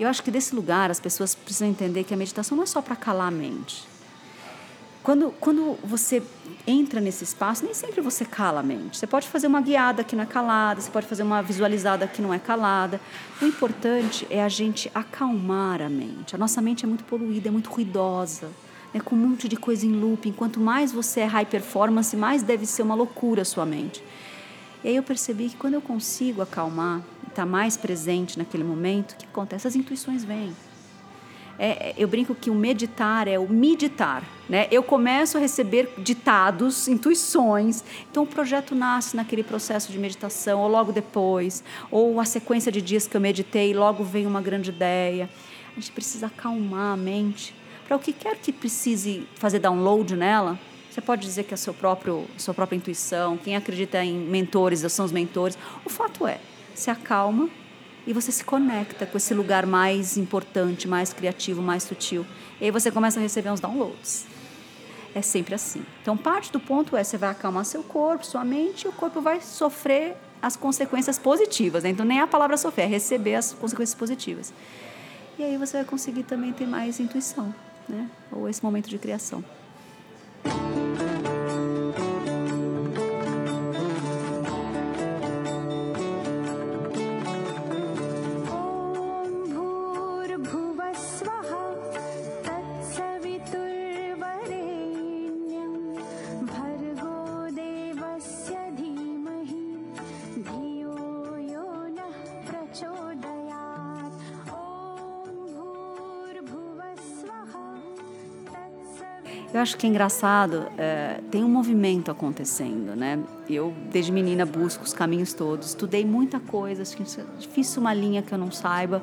Eu acho que desse lugar as pessoas precisam entender que a meditação não é só para calar a mente. Quando, quando você entra nesse espaço, nem sempre você cala a mente. Você pode fazer uma guiada que não é calada, você pode fazer uma visualizada que não é calada. O importante é a gente acalmar a mente. A nossa mente é muito poluída, é muito ruidosa, né, com um monte de coisa em looping. Quanto mais você é high performance, mais deve ser uma loucura a sua mente. E aí eu percebi que quando eu consigo acalmar, estar tá mais presente naquele momento, o que acontece? As intuições vêm é, eu brinco que o meditar é o meditar, né? Eu começo a receber ditados, intuições. Então o projeto nasce naquele processo de meditação, ou logo depois, ou a sequência de dias que eu meditei, logo vem uma grande ideia. A gente precisa acalmar a mente para o que quer que precise fazer download nela. Você pode dizer que é a seu próprio, sua própria intuição, quem acredita em mentores, são os mentores. O fato é, se acalma e você se conecta com esse lugar mais importante, mais criativo, mais sutil. E aí você começa a receber uns downloads. É sempre assim. Então, parte do ponto é você vai acalmar seu corpo, sua mente, e o corpo vai sofrer as consequências positivas. Né? Então, nem a palavra sofrer, é receber as consequências positivas. E aí você vai conseguir também ter mais intuição, né? ou esse momento de criação. Eu acho que é engraçado, é, tem um movimento acontecendo, né? Eu, desde menina, busco os caminhos todos, estudei muita coisa, acho que é difícil uma linha que eu não saiba,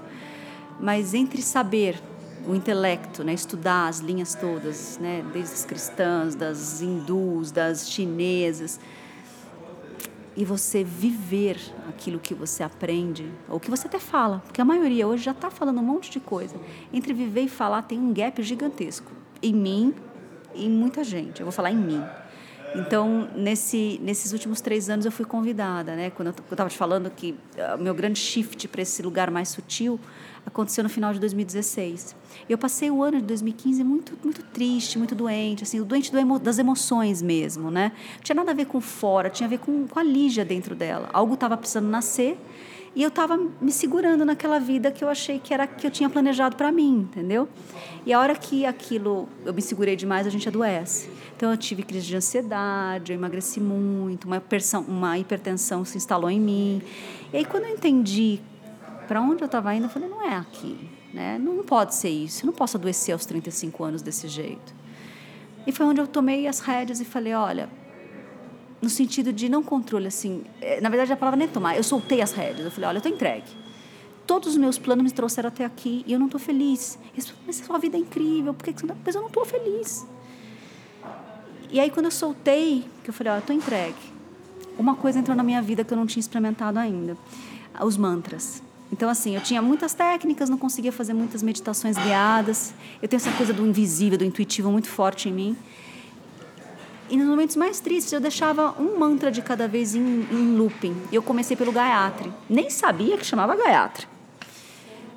mas entre saber o intelecto, né, estudar as linhas todas, né, desde as cristãs, das hindus, das chinesas, e você viver aquilo que você aprende, ou que você até fala, porque a maioria hoje já está falando um monte de coisa. Entre viver e falar tem um gap gigantesco. Em mim, em muita gente. Eu vou falar em mim. Então, nesse, nesses últimos três anos, eu fui convidada, né? Quando eu estava te falando que ah, o meu grande shift para esse lugar mais sutil aconteceu no final de 2016. Eu passei o ano de 2015 muito, muito triste, muito doente, assim, o doente do emo, das emoções mesmo, né? Não tinha nada a ver com fora, tinha a ver com, com a Lígia dentro dela. Algo estava precisando nascer e eu estava me segurando naquela vida que eu achei que era que eu tinha planejado para mim, entendeu? E a hora que aquilo eu me segurei demais, a gente adoece. Então eu tive crise de ansiedade, eu emagreci muito, uma, hipersão, uma hipertensão se instalou em mim. E aí quando eu entendi para onde eu estava indo, eu falei, não é aqui, né? Não pode ser isso. Eu não posso adoecer aos 35 anos desse jeito. E foi onde eu tomei as rédeas e falei, olha, no sentido de não controle, assim. É, na verdade, a palavra nem é tomar. Eu soltei as rédeas. Eu falei, olha, eu estou entregue. Todos os meus planos me trouxeram até aqui e eu não estou feliz. Eles mas a sua vida é incrível, por que você não... Mas eu não estou feliz. E aí, quando eu soltei, que eu falei, olha, eu estou entregue. Uma coisa entrou na minha vida que eu não tinha experimentado ainda. Os mantras. Então, assim, eu tinha muitas técnicas, não conseguia fazer muitas meditações guiadas. Eu tenho essa coisa do invisível, do intuitivo muito forte em mim. E nos momentos mais tristes eu deixava um mantra de cada vez em, em looping. Eu comecei pelo Gayatri. Nem sabia que chamava Gayatri.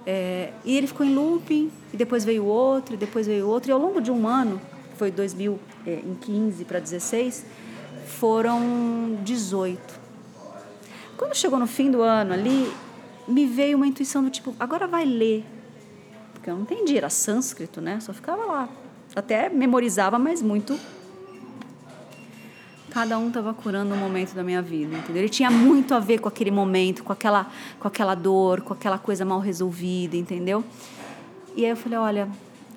É, e ele ficou em looping, e depois veio outro, e depois veio outro. E ao longo de um ano, foi 2015 para 16, foram 18. Quando chegou no fim do ano ali, me veio uma intuição do tipo, agora vai ler. Porque eu não entendi, era sânscrito, né? Só ficava lá. Até memorizava, mas muito cada um estava curando um momento da minha vida, entendeu? Ele tinha muito a ver com aquele momento, com aquela, com aquela dor, com aquela coisa mal resolvida, entendeu? E aí eu falei, olha,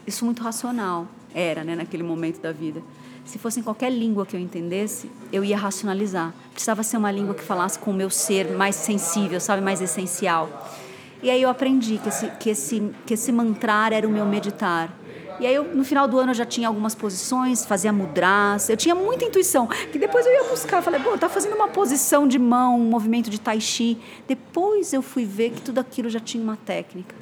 isso muito racional era, né, naquele momento da vida. Se fosse em qualquer língua que eu entendesse, eu ia racionalizar. Precisava ser uma língua que falasse com o meu ser mais sensível, sabe, mais essencial. E aí eu aprendi que esse, que esse, que esse mantrar era o meu meditar e aí, eu, no final do ano, eu já tinha algumas posições, fazia mudras. Eu tinha muita intuição, que depois eu ia buscar. Falei, pô, tá fazendo uma posição de mão, um movimento de tai chi. Depois eu fui ver que tudo aquilo já tinha uma técnica.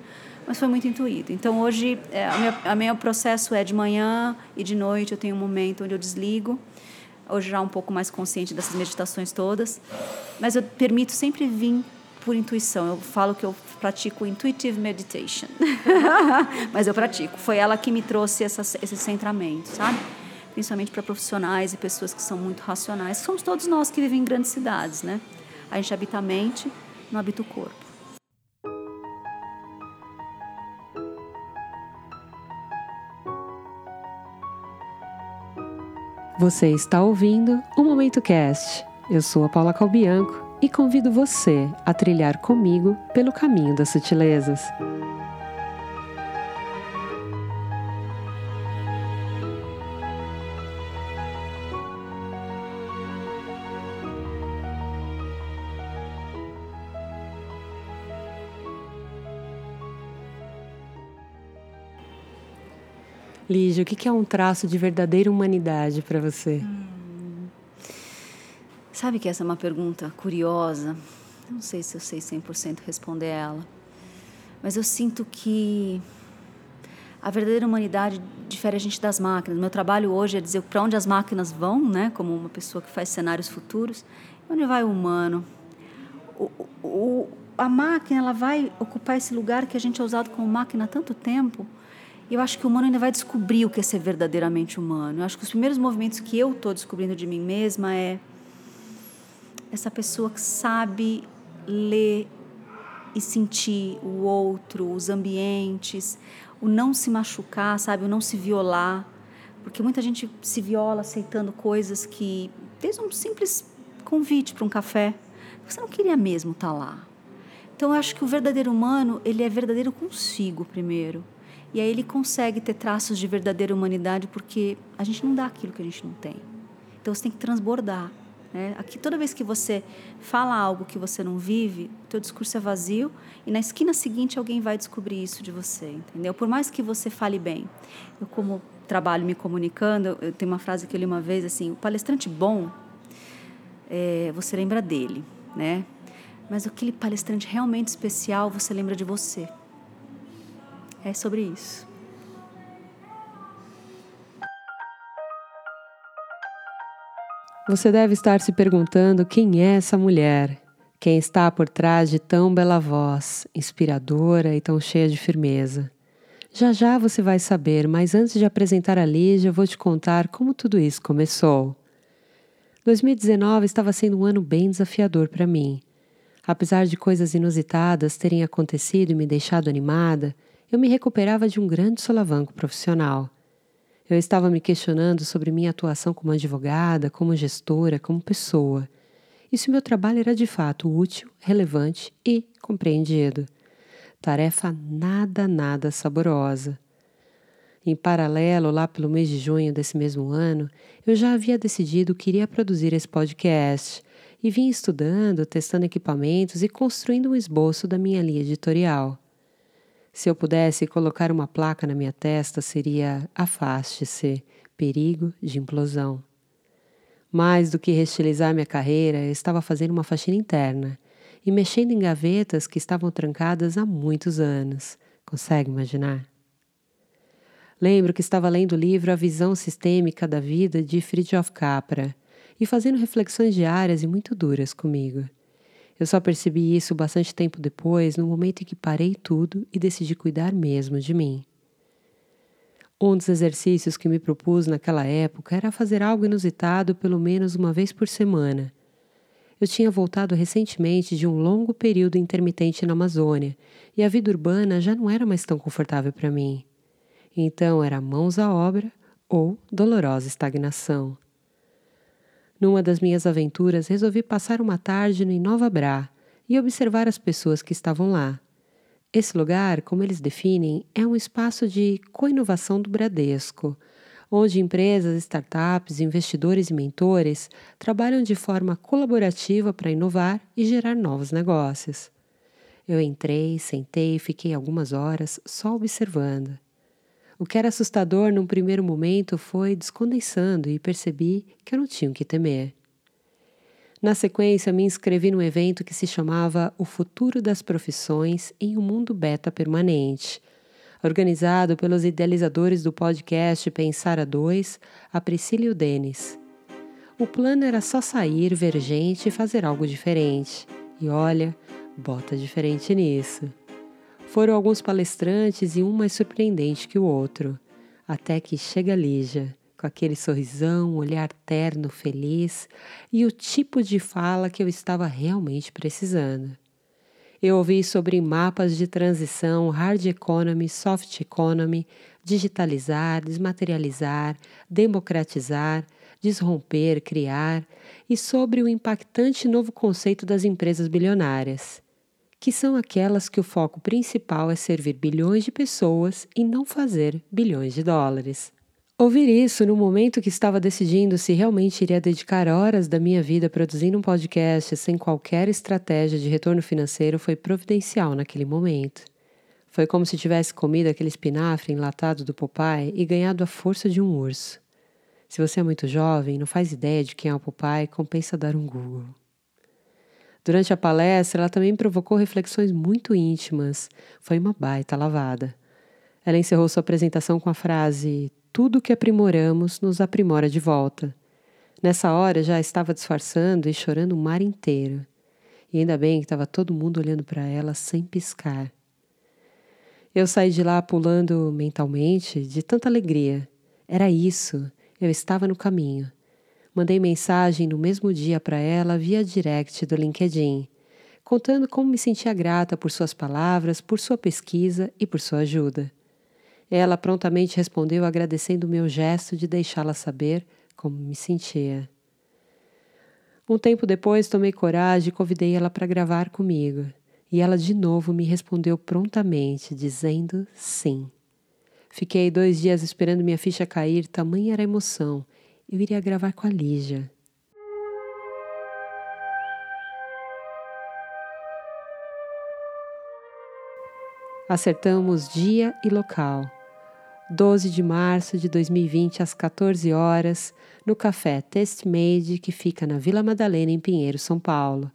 Mas foi muito intuído. Então, hoje, é, o meu, a meu processo é de manhã e de noite. Eu tenho um momento onde eu desligo. Hoje já um pouco mais consciente dessas meditações todas. Mas eu permito sempre vir por intuição. Eu falo que eu pratico intuitive meditation. Mas eu pratico. Foi ela que me trouxe essa, esse centramento, sabe? Principalmente para profissionais e pessoas que são muito racionais. Somos todos nós que vivem em grandes cidades, né? A gente habita a mente, não habita o corpo. Você está ouvindo o Momento Cast. Eu sou a Paula Calbianco e convido você a trilhar comigo pelo caminho das sutilezas. Lígia, o que é um traço de verdadeira humanidade para você? Hum. Sabe que essa é uma pergunta curiosa? Não sei se eu sei 100% responder ela. Mas eu sinto que a verdadeira humanidade difere a gente das máquinas. Meu trabalho hoje é dizer para onde as máquinas vão, né? Como uma pessoa que faz cenários futuros, e onde vai o humano. O, o, a máquina ela vai ocupar esse lugar que a gente é usado como máquina há tanto tempo. E eu acho que o humano ainda vai descobrir o que é ser verdadeiramente humano. Eu acho que os primeiros movimentos que eu estou descobrindo de mim mesma é essa pessoa que sabe ler e sentir o outro, os ambientes, o não se machucar, sabe, o não se violar, porque muita gente se viola aceitando coisas que desde um simples convite para um café, você não queria mesmo estar tá lá. Então eu acho que o verdadeiro humano, ele é verdadeiro consigo primeiro. E aí ele consegue ter traços de verdadeira humanidade porque a gente não dá aquilo que a gente não tem. Então você tem que transbordar. Né? Aqui, toda vez que você fala algo que você não vive, teu discurso é vazio e na esquina seguinte alguém vai descobrir isso de você, entendeu? Por mais que você fale bem. Eu, como trabalho me comunicando, eu tenho uma frase que eu li uma vez, assim, o palestrante bom, é, você lembra dele, né? Mas aquele palestrante realmente especial, você lembra de você. É sobre isso. Você deve estar se perguntando quem é essa mulher, quem está por trás de tão bela voz, inspiradora e tão cheia de firmeza. Já já você vai saber, mas antes de apresentar a Lígia, vou te contar como tudo isso começou. 2019 estava sendo um ano bem desafiador para mim. Apesar de coisas inusitadas terem acontecido e me deixado animada, eu me recuperava de um grande solavanco profissional. Eu estava me questionando sobre minha atuação como advogada, como gestora, como pessoa. E se meu trabalho era de fato útil, relevante e compreendido. Tarefa nada, nada saborosa. Em paralelo, lá pelo mês de junho desse mesmo ano, eu já havia decidido que iria produzir esse podcast e vim estudando, testando equipamentos e construindo um esboço da minha linha editorial. Se eu pudesse colocar uma placa na minha testa, seria afaste-se, perigo de implosão. Mais do que restilizar minha carreira, eu estava fazendo uma faxina interna e mexendo em gavetas que estavam trancadas há muitos anos. Consegue imaginar? Lembro que estava lendo o livro A Visão Sistêmica da Vida de Fritjof Capra e fazendo reflexões diárias e muito duras comigo. Eu só percebi isso bastante tempo depois, no momento em que parei tudo e decidi cuidar mesmo de mim. Um dos exercícios que me propus naquela época era fazer algo inusitado pelo menos uma vez por semana. Eu tinha voltado recentemente de um longo período intermitente na Amazônia e a vida urbana já não era mais tão confortável para mim. Então era mãos à obra ou dolorosa estagnação. Numa das minhas aventuras, resolvi passar uma tarde no Nova Bra e observar as pessoas que estavam lá. Esse lugar, como eles definem, é um espaço de co-inovação do Bradesco, onde empresas, startups, investidores e mentores trabalham de forma colaborativa para inovar e gerar novos negócios. Eu entrei, sentei e fiquei algumas horas só observando. O que era assustador num primeiro momento foi descondensando e percebi que eu não tinha o que temer. Na sequência, me inscrevi num evento que se chamava O Futuro das Profissões em um Mundo Beta Permanente, organizado pelos idealizadores do podcast Pensar a Dois, a Priscila e o Denis. O plano era só sair, ver gente e fazer algo diferente. E olha, bota diferente nisso. Foram alguns palestrantes e um mais surpreendente que o outro, até que chega Lígia, com aquele sorrisão, olhar terno, feliz e o tipo de fala que eu estava realmente precisando. Eu ouvi sobre mapas de transição, hard economy, soft economy, digitalizar, desmaterializar, democratizar, desromper, criar, e sobre o impactante novo conceito das empresas bilionárias, que são aquelas que o foco principal é servir bilhões de pessoas e não fazer bilhões de dólares. Ouvir isso no momento que estava decidindo se realmente iria dedicar horas da minha vida produzindo um podcast sem qualquer estratégia de retorno financeiro foi providencial naquele momento. Foi como se tivesse comido aquele espinafre enlatado do Popeye e ganhado a força de um urso. Se você é muito jovem e não faz ideia de quem é o Popeye, compensa dar um Google. Durante a palestra, ela também provocou reflexões muito íntimas. Foi uma baita lavada. Ela encerrou sua apresentação com a frase: tudo que aprimoramos nos aprimora de volta. Nessa hora já estava disfarçando e chorando o mar inteiro. E ainda bem que estava todo mundo olhando para ela sem piscar. Eu saí de lá pulando mentalmente de tanta alegria. Era isso, eu estava no caminho. Mandei mensagem no mesmo dia para ela via direct do LinkedIn, contando como me sentia grata por suas palavras, por sua pesquisa e por sua ajuda. Ela prontamente respondeu agradecendo meu gesto de deixá-la saber como me sentia. Um tempo depois tomei coragem e convidei ela para gravar comigo, e ela de novo me respondeu prontamente, dizendo sim. Fiquei dois dias esperando minha ficha cair, tamanha era a emoção. Eu iria gravar com a Lígia. Acertamos dia e local. 12 de março de 2020, às 14 horas, no café Test Made, que fica na Vila Madalena, em Pinheiro, São Paulo.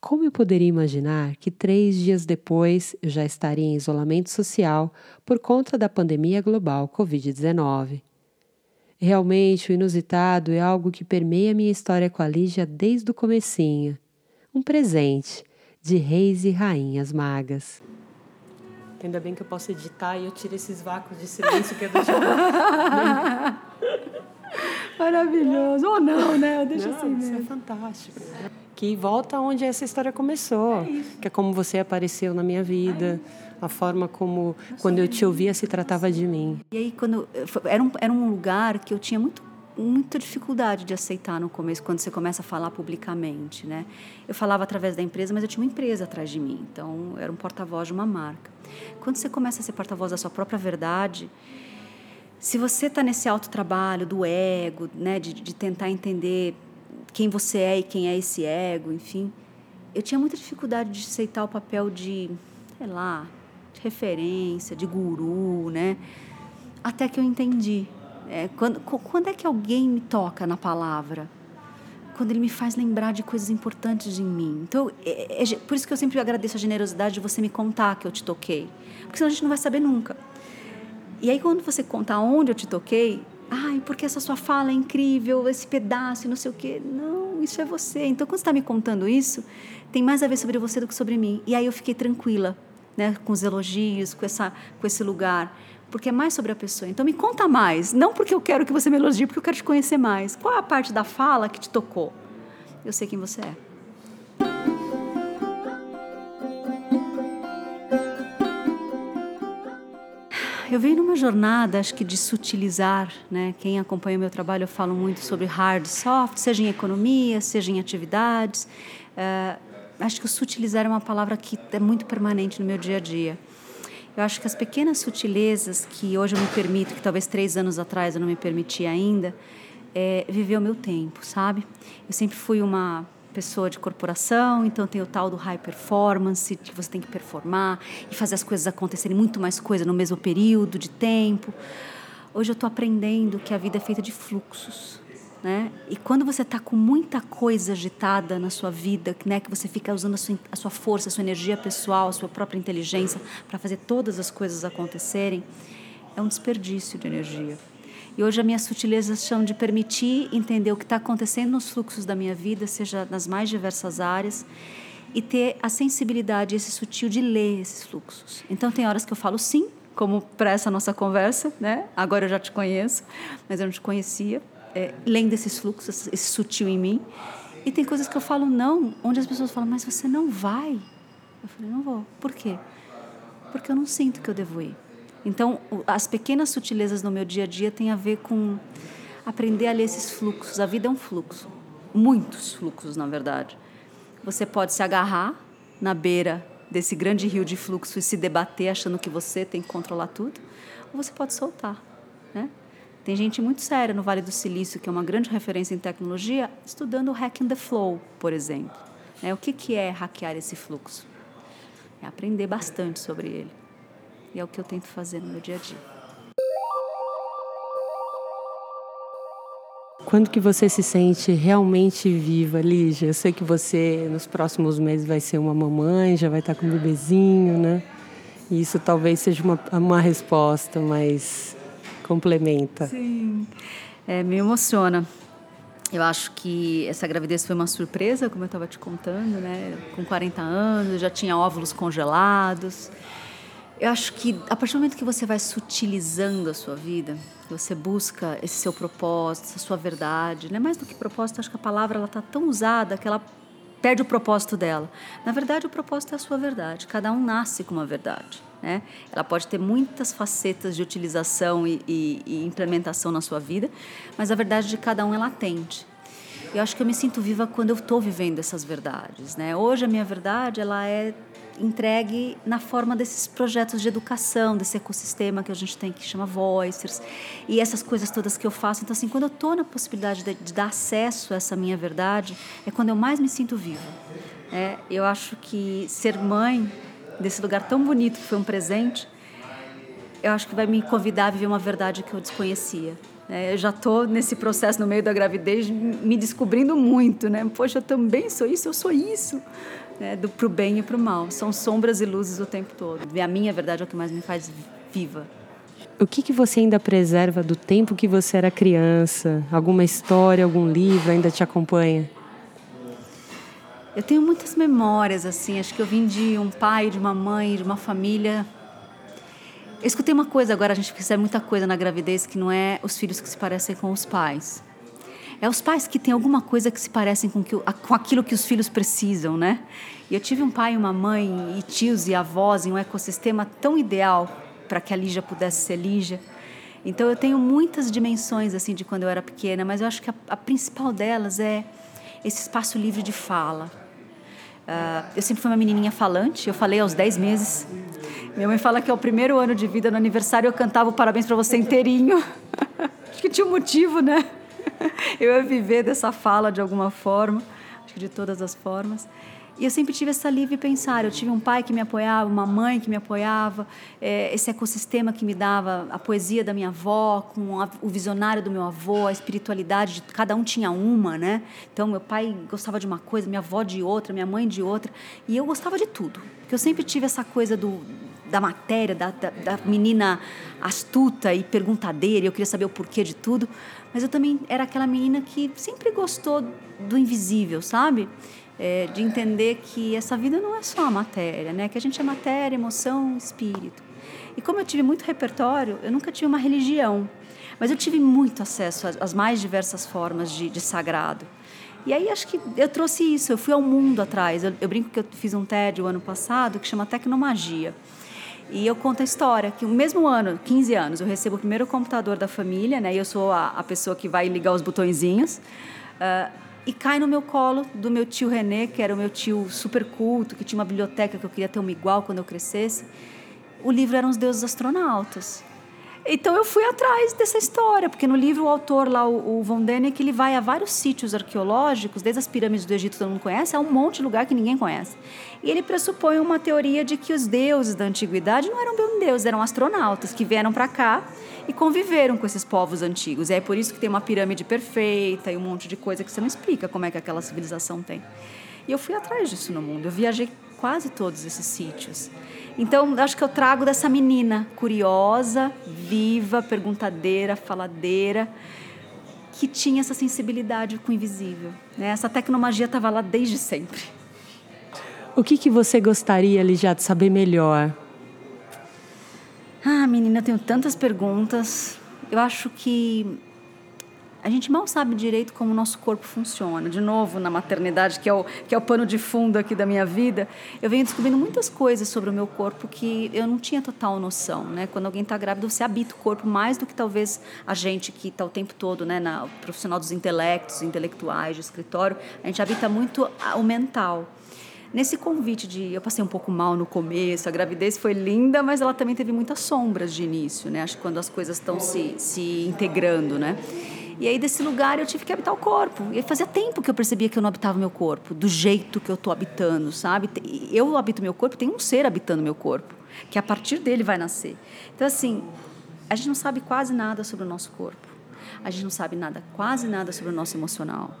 Como eu poderia imaginar que três dias depois eu já estaria em isolamento social por conta da pandemia global Covid-19? Realmente, o inusitado é algo que permeia minha história com a Lígia desde o comecinho. Um presente de reis e rainhas magas. Ainda bem que eu posso editar e eu tiro esses vácuos de silêncio que é do Maravilhoso. Ou não, né? Eu deixo não, assim isso mesmo. é fantástico. Que volta onde essa história começou. É que é como você apareceu na minha vida. A forma como, quando eu te ouvia, se tratava de mim. E aí, quando era um, era um lugar que eu tinha muito muita dificuldade de aceitar no começo, quando você começa a falar publicamente, né? Eu falava através da empresa, mas eu tinha uma empresa atrás de mim, então eu era um porta-voz de uma marca. Quando você começa a ser porta-voz da sua própria verdade, se você está nesse alto trabalho do ego, né, de, de tentar entender quem você é e quem é esse ego, enfim, eu tinha muita dificuldade de aceitar o papel de, sei lá, de referência, de guru, né? Até que eu entendi é, quando, quando é que alguém me toca na palavra? Quando ele me faz lembrar de coisas importantes em mim. Então, é, é, por isso que eu sempre agradeço a generosidade de você me contar que eu te toquei. Porque senão a gente não vai saber nunca. E aí, quando você conta onde eu te toquei, ai, porque essa sua fala é incrível, esse pedaço não sei o quê. Não, isso é você. Então, quando você está me contando isso, tem mais a ver sobre você do que sobre mim. E aí eu fiquei tranquila, né, com os elogios, com, essa, com esse lugar porque é mais sobre a pessoa. Então me conta mais, não porque eu quero que você me elogie, porque eu quero te conhecer mais. Qual é a parte da fala que te tocou? Eu sei quem você é. Eu venho numa jornada, acho que de sutilizar, né? Quem acompanha o meu trabalho, eu falo muito sobre hard, soft, seja em economia, seja em atividades. Uh, acho que o sutilizar é uma palavra que é muito permanente no meu dia a dia. Eu acho que as pequenas sutilezas que hoje eu me permito, que talvez três anos atrás eu não me permitia ainda, é viver o meu tempo, sabe? Eu sempre fui uma pessoa de corporação, então tem o tal do high performance, que você tem que performar e fazer as coisas acontecerem muito mais coisa no mesmo período de tempo. Hoje eu estou aprendendo que a vida é feita de fluxos. Né? E quando você está com muita coisa agitada na sua vida, né, que você fica usando a sua, a sua força, a sua energia pessoal, a sua própria inteligência para fazer todas as coisas acontecerem, é um desperdício de energia. E hoje a minha sutileza são de permitir entender o que está acontecendo nos fluxos da minha vida, seja nas mais diversas áreas, e ter a sensibilidade, esse sutil de ler esses fluxos. Então, tem horas que eu falo sim, como para essa nossa conversa, né? Agora eu já te conheço, mas eu não te conhecia. É, lendo esses fluxos, esse sutil em mim. E tem coisas que eu falo não, onde as pessoas falam, mas você não vai. Eu falei, não vou. Por quê? Porque eu não sinto que eu devo ir. Então, as pequenas sutilezas no meu dia a dia têm a ver com aprender a ler esses fluxos. A vida é um fluxo. Muitos fluxos, na verdade. Você pode se agarrar na beira desse grande rio de fluxo e se debater achando que você tem que controlar tudo, ou você pode soltar, né? Tem gente muito séria no Vale do Silício, que é uma grande referência em tecnologia, estudando o Hacking the Flow, por exemplo. É, o que, que é hackear esse fluxo? É aprender bastante sobre ele. E é o que eu tento fazer no meu dia a dia. Quando que você se sente realmente viva, Lígia? Eu sei que você, nos próximos meses, vai ser uma mamãe, já vai estar com um bebezinho, né? E isso talvez seja uma, uma resposta, mas complementa. Sim, é, me emociona. Eu acho que essa gravidez foi uma surpresa, como eu estava te contando, né? Com 40 anos, já tinha óvulos congelados. Eu acho que a partir do momento que você vai sutilizando a sua vida, você busca esse seu propósito, essa sua verdade, não é mais do que propósito, acho que a palavra ela tá tão usada que ela perde o propósito dela. Na verdade, o propósito é a sua verdade. Cada um nasce com uma verdade. Né? Ela pode ter muitas facetas de utilização e, e, e implementação na sua vida, mas a verdade de cada um é latente. Eu acho que eu me sinto viva quando eu estou vivendo essas verdades. Né? Hoje a minha verdade ela é entregue na forma desses projetos de educação, desse ecossistema que a gente tem que chama Voicers, e essas coisas todas que eu faço. Então, assim, quando eu estou na possibilidade de, de, dar acesso a essa minha verdade, é quando eu mais me sinto viva. É, eu acho que ser mãe desse lugar tão bonito que foi um presente, eu acho que vai me convidar a viver uma verdade que eu desconhecia. É, eu já estou nesse processo no meio da gravidez me descobrindo muito, né? Poxa, eu também sou isso, eu sou isso né, do pro bem e pro mal. São sombras e luzes o tempo todo. E a minha verdade é o que mais me faz viva. O que, que você ainda preserva do tempo que você era criança? Alguma história, algum livro ainda te acompanha? Eu tenho muitas memórias, assim. Acho que eu vim de um pai, de uma mãe, de uma família. Eu escutei uma coisa agora, a gente precisa muita coisa na gravidez que não é os filhos que se parecem com os pais. É os pais que têm alguma coisa que se parecem com, que, com aquilo que os filhos precisam, né? E eu tive um pai, uma mãe, e tios e avós em um ecossistema tão ideal para que a Lígia pudesse ser Lígia. Então eu tenho muitas dimensões assim de quando eu era pequena, mas eu acho que a, a principal delas é esse espaço livre de fala. Uh, eu sempre fui uma menininha falante, eu falei aos 10 meses. Minha mãe fala que é o primeiro ano de vida, no aniversário eu cantava o parabéns para você inteirinho. acho que tinha um motivo, né? eu ia viver dessa fala de alguma forma, acho que de todas as formas. E eu sempre tive essa livre pensar. Eu tive um pai que me apoiava, uma mãe que me apoiava, é, esse ecossistema que me dava a poesia da minha avó, com a, o visionário do meu avô, a espiritualidade, de, cada um tinha uma, né? Então, meu pai gostava de uma coisa, minha avó de outra, minha mãe de outra. E eu gostava de tudo. Porque eu sempre tive essa coisa do, da matéria, da, da, da menina astuta e perguntadeira, e eu queria saber o porquê de tudo. Mas eu também era aquela menina que sempre gostou do invisível, sabe? É, de entender que essa vida não é só matéria, né? Que a gente é matéria, emoção, espírito. E como eu tive muito repertório, eu nunca tive uma religião, mas eu tive muito acesso às mais diversas formas de, de sagrado. E aí acho que eu trouxe isso, eu fui ao mundo atrás. Eu, eu brinco que eu fiz um TED o ano passado que chama Tecnomagia. E eu conto a história que no mesmo ano, 15 anos, eu recebo o primeiro computador da família, né? E eu sou a, a pessoa que vai ligar os botõezinhos. Uh, e cai no meu colo do meu tio René, que era o meu tio super culto, que tinha uma biblioteca que eu queria ter uma igual quando eu crescesse. O livro era Os Deuses Astronautas. Então eu fui atrás dessa história, porque no livro o autor lá, o, Von Däniken, ele vai a vários sítios arqueológicos, desde as pirâmides do Egito que todo mundo conhece, a um monte de lugar que ninguém conhece. E ele pressupõe uma teoria de que os deuses da antiguidade não eram bem deuses, eram astronautas que vieram para cá e conviveram com esses povos antigos. E é por isso que tem uma pirâmide perfeita e um monte de coisa que você não explica como é que aquela civilização tem. E eu fui atrás disso no mundo. Eu viajei quase todos esses sítios. Então, acho que eu trago dessa menina curiosa, viva, perguntadeira, faladeira, que tinha essa sensibilidade com o invisível. Né? Essa tecnomagia estava lá desde sempre. O que, que você gostaria, Lígia, de saber melhor? Ah, menina, eu tenho tantas perguntas. Eu acho que a gente mal sabe direito como o nosso corpo funciona. De novo, na maternidade, que é, o, que é o pano de fundo aqui da minha vida, eu venho descobrindo muitas coisas sobre o meu corpo que eu não tinha total noção. Né? Quando alguém está grávida, você habita o corpo mais do que talvez a gente que está o tempo todo, né, na profissional dos intelectos, intelectuais, de escritório, a gente habita muito o mental. Nesse convite de. Eu passei um pouco mal no começo, a gravidez foi linda, mas ela também teve muitas sombras de início, né? Acho que quando as coisas estão se, se integrando, né? E aí, desse lugar, eu tive que habitar o corpo. E fazia tempo que eu percebia que eu não habitava meu corpo, do jeito que eu estou habitando, sabe? Eu habito meu corpo, tem um ser habitando meu corpo, que a partir dele vai nascer. Então, assim, a gente não sabe quase nada sobre o nosso corpo. A gente não sabe nada, quase nada sobre o nosso emocional.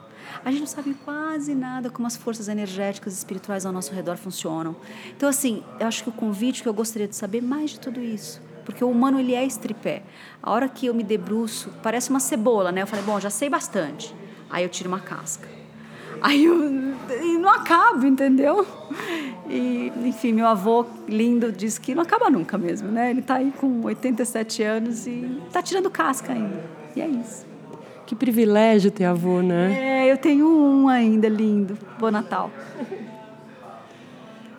A gente não sabe quase nada como as forças energéticas e espirituais ao nosso redor funcionam. Então, assim, eu acho que o convite que eu gostaria de saber mais de tudo isso porque o humano ele é estripé. A hora que eu me debruço, parece uma cebola, né? Eu falei, bom, já sei bastante. Aí eu tiro uma casca. Aí eu e não acabo, entendeu? E, enfim, meu avô lindo diz que não acaba nunca mesmo, né? Ele está aí com 87 anos e está tirando casca ainda. E é isso. Que privilégio ter avô, né? É, eu tenho um ainda lindo. Bom Natal.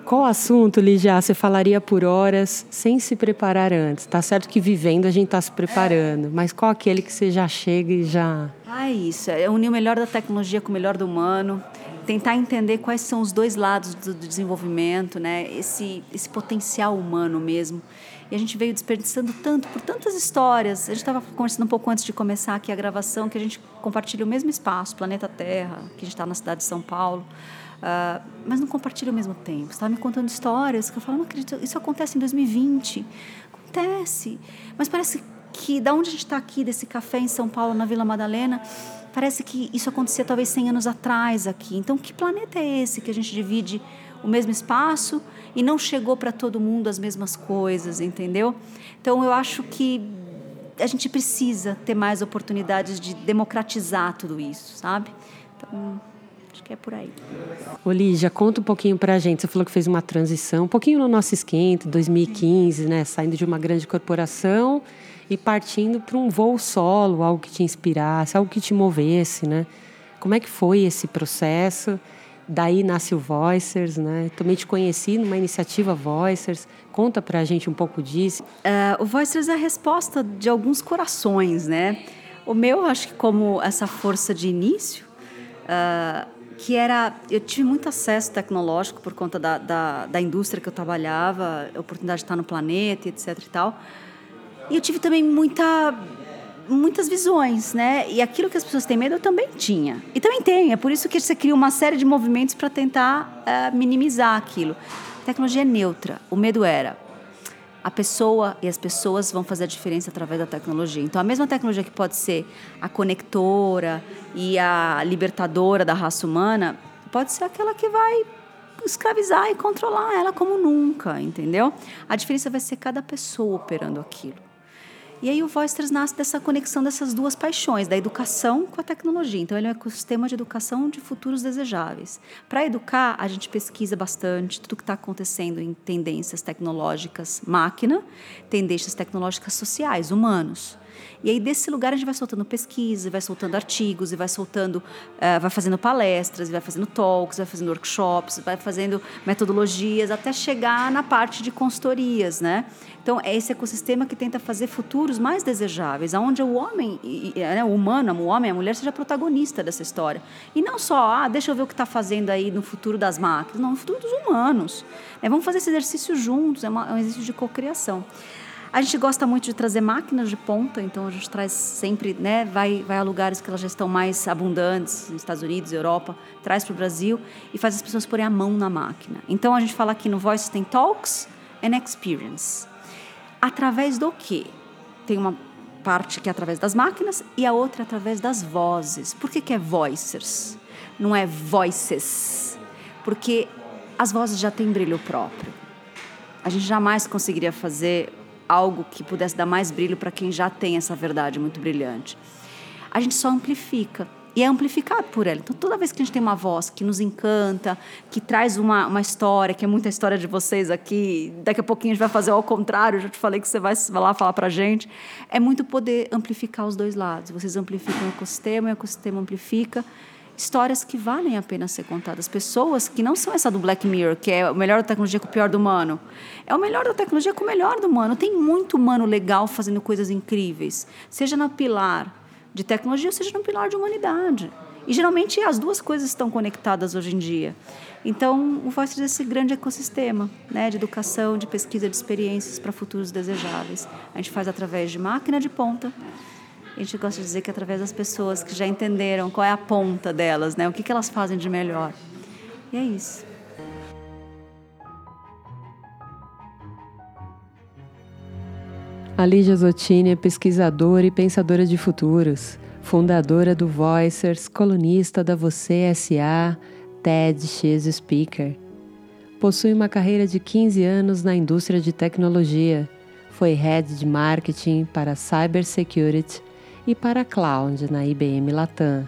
Qual assunto, Lígia, você falaria por horas sem se preparar antes? Tá certo que vivendo a gente está se preparando, mas qual aquele que você já chega e já. Ah, isso. É unir o melhor da tecnologia com o melhor do humano, tentar entender quais são os dois lados do, desenvolvimento, né? Esse, esse potencial humano mesmo. E a gente veio desperdiçando tanto por tantas histórias. A gente estava conversando um pouco antes de começar aqui a gravação que a gente compartilha o mesmo espaço, planeta Terra, que a gente está na cidade de São Paulo. Uh, mas não compartilha ao mesmo tempo. Você estava me contando histórias que eu falo, não acredito, isso acontece em 2020. Acontece. Mas parece que, da onde a gente está aqui, desse café em São Paulo, na Vila Madalena, parece que isso acontecia talvez 100 anos atrás aqui. Então, que planeta é esse que a gente divide o mesmo espaço e não chegou para todo mundo as mesmas coisas, entendeu? Então, eu acho que a gente precisa ter mais oportunidades de democratizar tudo isso, sabe? Então, Acho que é por aí. Olígia, conta um pouquinho pra gente. Você falou que fez uma transição, um pouquinho no nosso esquenta, 2015, né? Saindo de uma grande corporação e partindo para um voo solo, algo que te inspirasse, algo que te movesse, né? Como é que foi esse processo? Daí nasce o Voicers, né? Também te conheci numa iniciativa Voicers. Conta pra gente um pouco disso. Uh, o Voicers é a resposta de alguns corações, né? O meu, acho que como essa força de início, uh, que era eu tive muito acesso tecnológico por conta da, da, da, indústria que eu trabalhava, oportunidade de estar no planeta, etc e tal. E eu tive também muita muitas visões, né? E aquilo que as pessoas têm medo eu também tinha. E também tenho. É por isso que você cria uma série de movimentos para tentar uh, minimizar aquilo. A tecnologia é neutra. O medo era a pessoa e as pessoas vão fazer a diferença através da tecnologia. Então, a mesma tecnologia que pode ser a conectora e a libertadora da raça humana, pode ser aquela que vai escravizar e controlar ela como nunca, entendeu? A diferença vai ser cada pessoa operando aquilo. E aí o Voisters nasce dessa conexão dessas duas paixões, da educação com a tecnologia. Então ele é um ecossistema de educação de futuros desejáveis. Para educar, a gente pesquisa bastante tudo que está acontecendo em tendências tecnológicas máquina, tendências tecnológicas sociais, humanos. E aí, desse lugar, a gente vai soltando pesquisa, vai soltando artigos, e vai soltando, uh, vai fazendo palestras, vai fazendo talks, vai fazendo workshops, vai fazendo metodologias, até chegar na parte de consultorias, né? Então, é esse ecossistema que tenta fazer futuros mais desejáveis, onde o homem, né, o humano, o homem, a mulher, seja protagonista dessa história. E não só, ah, deixa eu ver o que está fazendo aí no futuro das máquinas, não, no futuro dos humanos. É, vamos fazer esse exercício juntos, é, uma, é um exercício de cocriação. A gente gosta muito de trazer máquinas de ponta, então a gente traz sempre, né, vai, vai a lugares que elas já estão mais abundantes, nos Estados Unidos, Europa, traz para o Brasil e faz as pessoas porem a mão na máquina. Então a gente fala aqui no Voice tem Talks and Experience. Através do quê? Tem uma parte que é através das máquinas e a outra é através das vozes. Por que, que é voicers? Não é voices? Porque as vozes já têm brilho próprio. A gente jamais conseguiria fazer algo que pudesse dar mais brilho para quem já tem essa verdade muito brilhante. A gente só amplifica. e é amplificado por ela. Então, toda vez que a gente tem uma voz que nos encanta, que traz uma, uma história, que é muita história de vocês aqui, daqui a pouquinho a gente vai fazer ao contrário, já te falei que você vai, vai lá falar para a gente, é muito poder amplificar os dois lados. Vocês amplificam o ecossistema, o ecossistema amplifica histórias que valem a pena ser contadas. Pessoas que não são essa do Black Mirror, que é o melhor da tecnologia com o pior do humano. É o melhor da tecnologia com o melhor do humano. Tem muito humano legal fazendo coisas incríveis. Seja na pilar de tecnologia, ou seja no pilar de humanidade. E geralmente as duas coisas estão conectadas hoje em dia. Então, o Voice é esse grande ecossistema né, de educação, de pesquisa, de experiências para futuros desejáveis. A gente faz através de máquina de ponta. A gente gosta de dizer que é através das pessoas que já entenderam qual é a ponta delas, né, o que, que elas fazem de melhor. E é isso. A Lígia Zottini é pesquisadora e pensadora de futuros, fundadora do Voicers, colunista da Você SA, TEDx Speaker. Possui uma carreira de 15 anos na indústria de tecnologia. Foi head de marketing para cybersecurity e para cloud na IBM Latam.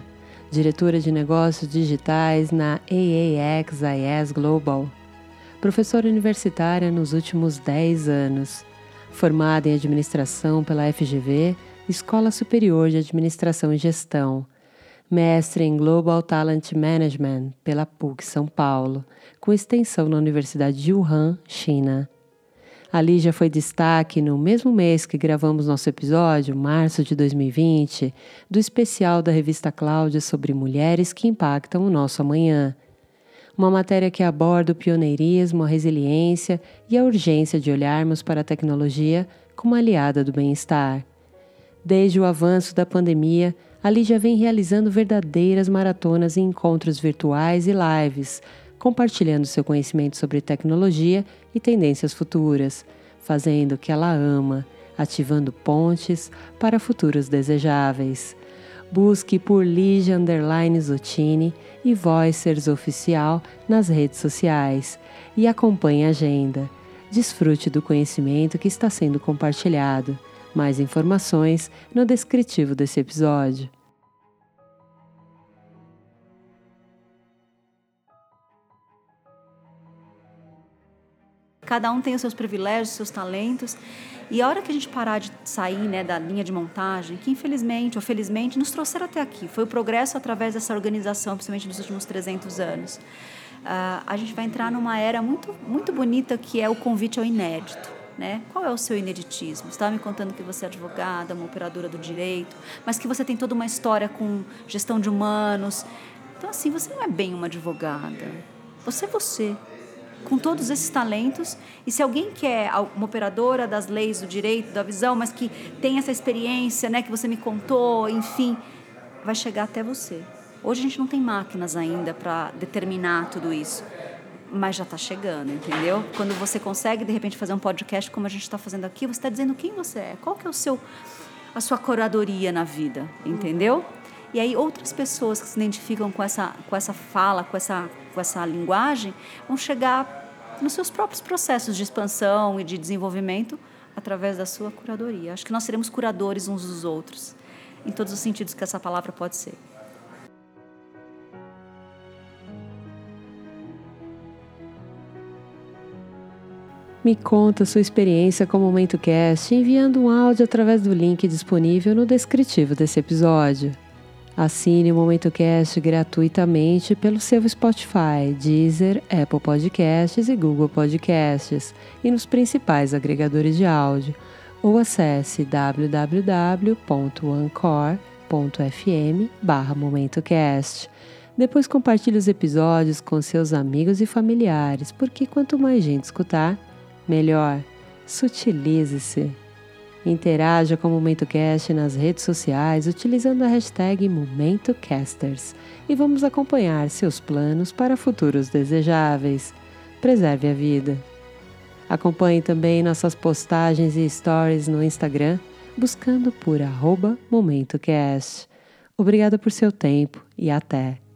Diretora de negócios digitais na AAX Global. Professora universitária nos últimos 10 anos formada em administração pela FGV, Escola Superior de Administração e Gestão, mestre em Global Talent Management pela PUC São Paulo, com extensão na Universidade de Wuhan, China. A Lígia foi destaque no mesmo mês que gravamos nosso episódio, março de 2020, do especial da revista Cláudia sobre mulheres que impactam o nosso amanhã uma matéria que aborda o pioneirismo, a resiliência e a urgência de olharmos para a tecnologia como aliada do bem-estar. Desde o avanço da pandemia, a Lígia vem realizando verdadeiras maratonas e encontros virtuais e lives, compartilhando seu conhecimento sobre tecnologia e tendências futuras, fazendo o que ela ama, ativando pontes para futuros desejáveis. Busque por Ligia Underline Zottini e Voicers Oficial nas redes sociais e acompanhe a agenda. Desfrute do conhecimento que está sendo compartilhado. Mais informações no descritivo desse episódio. Cada um tem os seus privilégios, os seus talentos e a hora que a gente parar de sair né, da linha de montagem, que infelizmente ou felizmente nos trouxeram até aqui, foi o progresso através dessa organização, principalmente nos últimos 300 anos, uh, a gente vai entrar numa era muito, muito bonita que é o convite ao inédito. Né? Qual é o seu ineditismo? Você estava me contando que você é advogada, uma operadora do direito, mas que você tem toda uma história com gestão de humanos. Então, assim, você não é bem uma advogada. Você é você com todos esses talentos. E se alguém quer uma operadora das leis do direito, da visão, mas que tem essa experiência, né, que você me contou, enfim, vai chegar até você. Hoje a gente não tem máquinas ainda para determinar tudo isso, mas já está chegando, entendeu? Quando você consegue de repente fazer um podcast como a gente está fazendo aqui, você está dizendo quem você é, qual que é o seu, a sua curadoria na vida, entendeu? E aí outras pessoas que se identificam com essa, com essa fala, com essa, com essa linguagem, vão chegar nos seus próprios processos de expansão e de desenvolvimento através da sua curadoria. Acho que nós seremos curadores uns dos outros, em todos os sentidos que essa palavra pode ser. Me conta sua experiência com o Momento Cast enviando um áudio através do link disponível no descritivo desse episódio. Assine o Momento Cast gratuitamente pelo seu Spotify, Deezer, Apple Podcasts e Google Podcasts e nos principais agregadores de áudio ou acesse www.ancor.fm MomentoCast. Depois compartilhe os episódios com seus amigos e familiares, porque quanto mais gente escutar, melhor. Sutilize-se. Interaja com o MomentoCast nas redes sociais utilizando a hashtag MomentoCasters e vamos acompanhar seus planos para futuros desejáveis. Preserve a vida. Acompanhe também nossas postagens e stories no Instagram, buscando por MomentoCast. Obrigada por seu tempo e até!